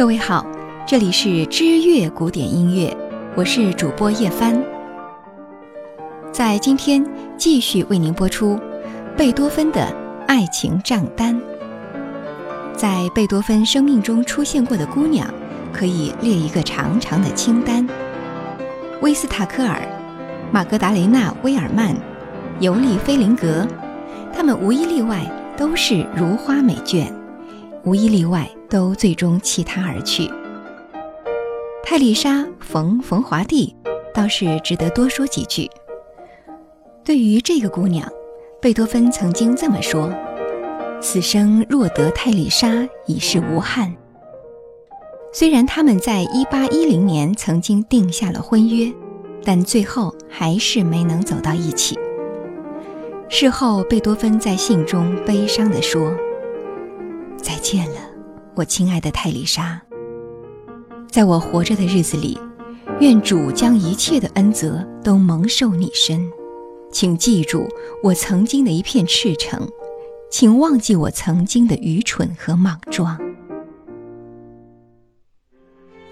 各位好，这里是知乐古典音乐，我是主播叶帆。在今天继续为您播出贝多芬的爱情账单。在贝多芬生命中出现过的姑娘，可以列一个长长的清单：威斯塔克尔、玛格达雷娜·威尔曼、尤利·菲林格，她们无一例外都是如花美眷，无一例外。都最终弃他而去。泰丽莎·冯·冯华蒂倒是值得多说几句。对于这个姑娘，贝多芬曾经这么说：“此生若得泰丽莎，已是无憾。”虽然他们在1810年曾经定下了婚约，但最后还是没能走到一起。事后，贝多芬在信中悲伤地说：“见了。”我亲爱的泰丽莎，在我活着的日子里，愿主将一切的恩泽都蒙受你身。请记住我曾经的一片赤诚，请忘记我曾经的愚蠢和莽撞。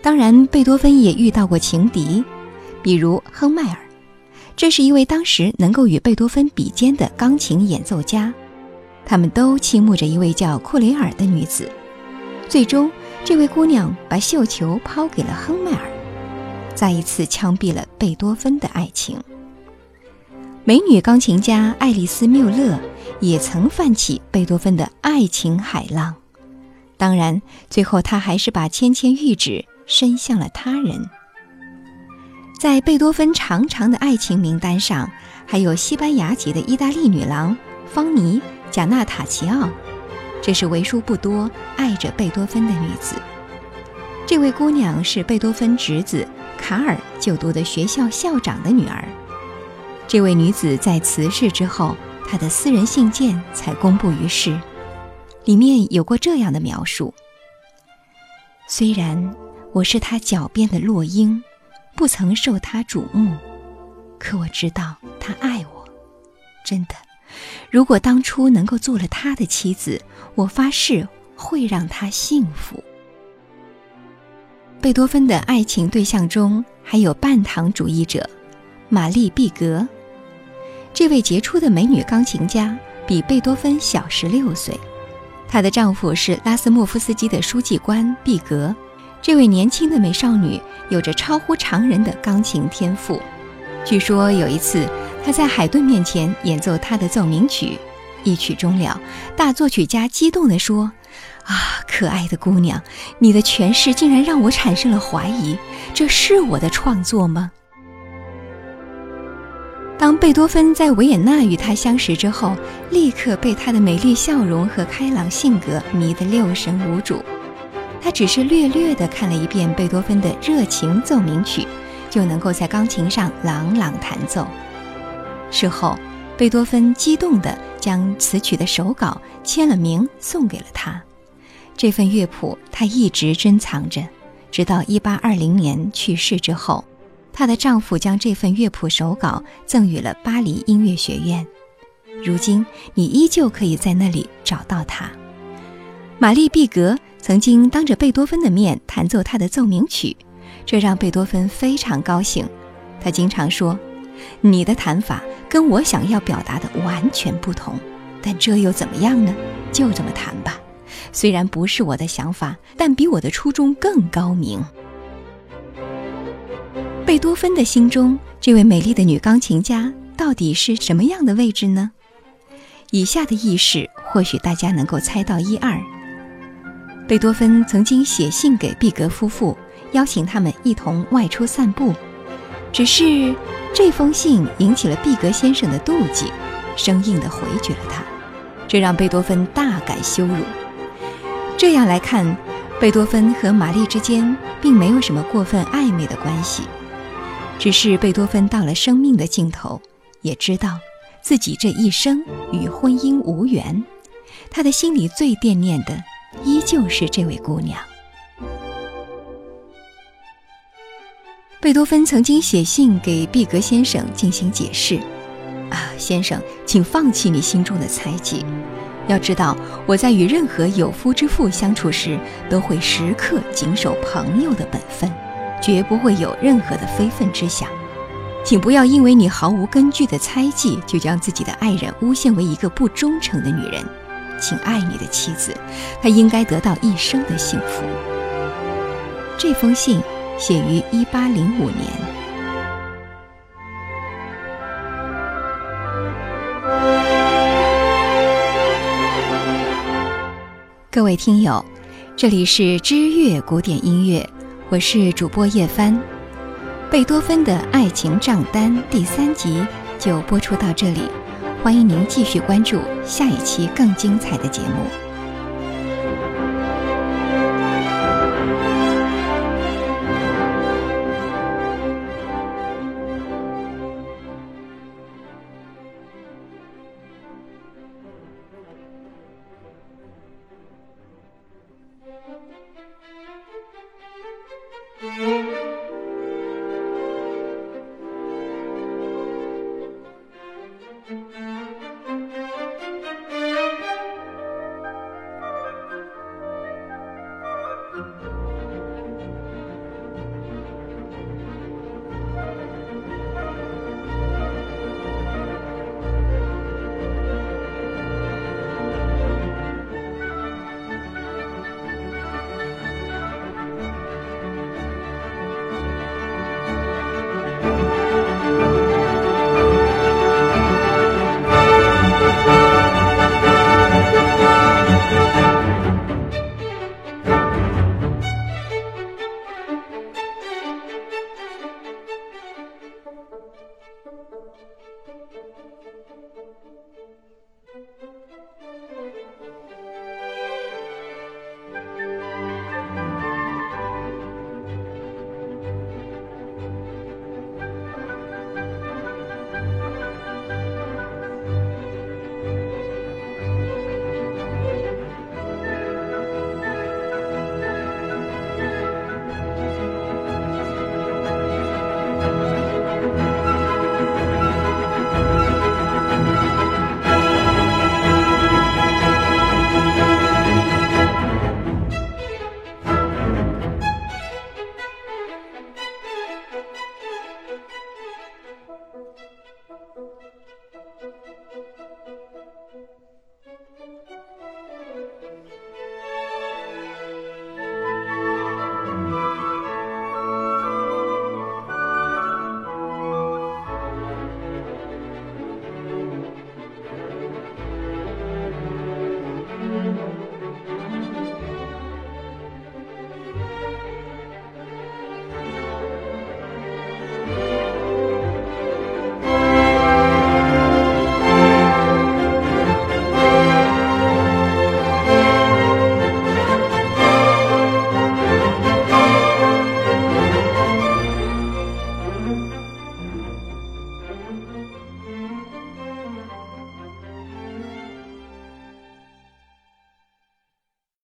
当然，贝多芬也遇到过情敌，比如亨迈尔，这是一位当时能够与贝多芬比肩的钢琴演奏家。他们都倾慕着一位叫库雷尔的女子。最终，这位姑娘把绣球抛给了亨麦尔，再一次枪毙了贝多芬的爱情。美女钢琴家爱丽丝·缪勒也曾泛起贝多芬的爱情海浪，当然，最后她还是把芊芊玉指伸向了他人。在贝多芬长长的爱情名单上，还有西班牙籍的意大利女郎方妮·贾纳塔奇奥。这是为数不多爱着贝多芬的女子。这位姑娘是贝多芬侄子卡尔就读的学校校长的女儿。这位女子在辞世之后，她的私人信件才公布于世，里面有过这样的描述：虽然我是他脚边的落英，不曾受他瞩目，可我知道他爱我，真的。如果当初能够做了他的妻子，我发誓会让他幸福。贝多芬的爱情对象中还有半糖主义者玛丽·毕格，这位杰出的美女钢琴家比贝多芬小十六岁。她的丈夫是拉斯莫夫斯基的书记官毕格。这位年轻的美少女有着超乎常人的钢琴天赋。据说有一次。他在海顿面前演奏他的奏鸣曲，一曲终了，大作曲家激动地说：“啊，可爱的姑娘，你的诠释竟然让我产生了怀疑，这是我的创作吗？”当贝多芬在维也纳与她相识之后，立刻被她的美丽笑容和开朗性格迷得六神无主。他只是略略地看了一遍贝多芬的热情奏鸣曲，就能够在钢琴上朗朗弹奏。事后，贝多芬激动地将此曲的手稿签了名，送给了他。这份乐谱他一直珍藏着，直到1820年去世之后，她的丈夫将这份乐谱手稿赠予了巴黎音乐学院。如今，你依旧可以在那里找到它。玛丽·毕格曾经当着贝多芬的面弹奏他的奏鸣曲，这让贝多芬非常高兴。他经常说：“你的弹法。”跟我想要表达的完全不同，但这又怎么样呢？就这么弹吧。虽然不是我的想法，但比我的初衷更高明。贝多芬的心中，这位美丽的女钢琴家到底是什么样的位置呢？以下的轶事，或许大家能够猜到一二。贝多芬曾经写信给毕格夫妇，邀请他们一同外出散步，只是。这封信引起了毕格先生的妒忌，生硬地回绝了他，这让贝多芬大感羞辱。这样来看，贝多芬和玛丽之间并没有什么过分暧昧的关系，只是贝多芬到了生命的尽头，也知道自己这一生与婚姻无缘，他的心里最惦念的依旧是这位姑娘。贝多芬曾经写信给毕格先生进行解释：“啊，先生，请放弃你心中的猜忌，要知道，我在与任何有夫之妇相处时，都会时刻谨守朋友的本分，绝不会有任何的非分之想。请不要因为你毫无根据的猜忌，就将自己的爱人诬陷为一个不忠诚的女人。请爱你的妻子，她应该得到一生的幸福。这封信写于一八零五年。各位听友，这里是知乐古典音乐，我是主播叶帆。贝多芬的爱情账单第三集就播出到这里，欢迎您继续关注下一期更精彩的节目。